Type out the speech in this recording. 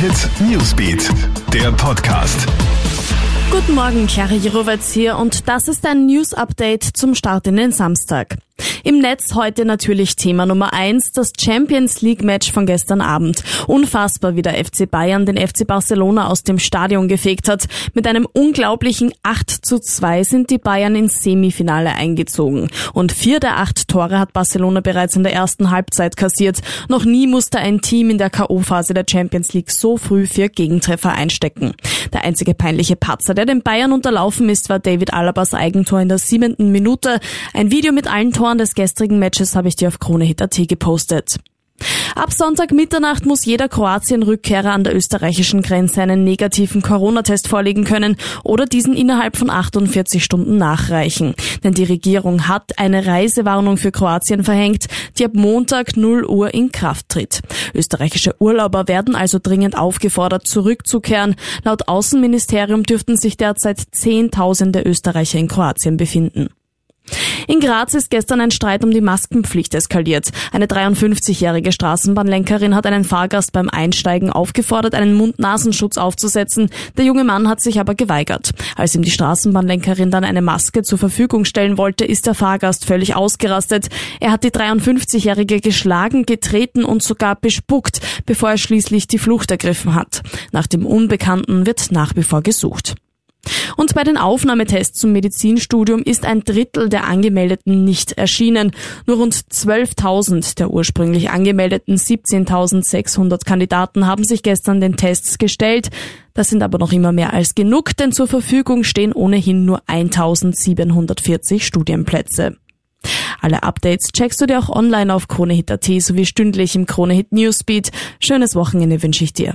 Hit Newsbeat, der Podcast. Guten Morgen, Clara Jirovetz hier und das ist ein News Update zum Start in den Samstag. Im Netz heute natürlich Thema Nummer eins, das Champions League Match von gestern Abend. Unfassbar, wie der FC Bayern den FC Barcelona aus dem Stadion gefegt hat. Mit einem unglaublichen 8 zu 2 sind die Bayern ins Semifinale eingezogen. Und vier der acht Tore hat Barcelona bereits in der ersten Halbzeit kassiert. Noch nie musste ein Team in der K.O.-Phase der Champions League so früh für Gegentreffer einstecken. Der einzige peinliche Patzer, der den Bayern unterlaufen ist, war David Alabas Eigentor in der siebenten Minute. Ein Video mit allen Toren des gestrigen Matches habe ich dir auf KroneHit.at gepostet. Ab Sonntag Mitternacht muss jeder Kroatien-Rückkehrer an der österreichischen Grenze einen negativen Corona-Test vorlegen können oder diesen innerhalb von 48 Stunden nachreichen. Denn die Regierung hat eine Reisewarnung für Kroatien verhängt, die ab Montag 0 Uhr in Kraft tritt. Österreichische Urlauber werden also dringend aufgefordert, zurückzukehren. Laut Außenministerium dürften sich derzeit Zehntausende Österreicher in Kroatien befinden. In Graz ist gestern ein Streit um die Maskenpflicht eskaliert. Eine 53-jährige Straßenbahnlenkerin hat einen Fahrgast beim Einsteigen aufgefordert, einen Mund-Nasenschutz aufzusetzen. Der junge Mann hat sich aber geweigert. Als ihm die Straßenbahnlenkerin dann eine Maske zur Verfügung stellen wollte, ist der Fahrgast völlig ausgerastet. Er hat die 53-jährige geschlagen, getreten und sogar bespuckt, bevor er schließlich die Flucht ergriffen hat. Nach dem Unbekannten wird nach wie vor gesucht. Und bei den Aufnahmetests zum Medizinstudium ist ein Drittel der Angemeldeten nicht erschienen. Nur rund 12.000 der ursprünglich angemeldeten 17.600 Kandidaten haben sich gestern den Tests gestellt. Das sind aber noch immer mehr als genug, denn zur Verfügung stehen ohnehin nur 1.740 Studienplätze. Alle Updates checkst du dir auch online auf KroneHit.at sowie stündlich im KroneHit Newsbeat. Schönes Wochenende wünsche ich dir.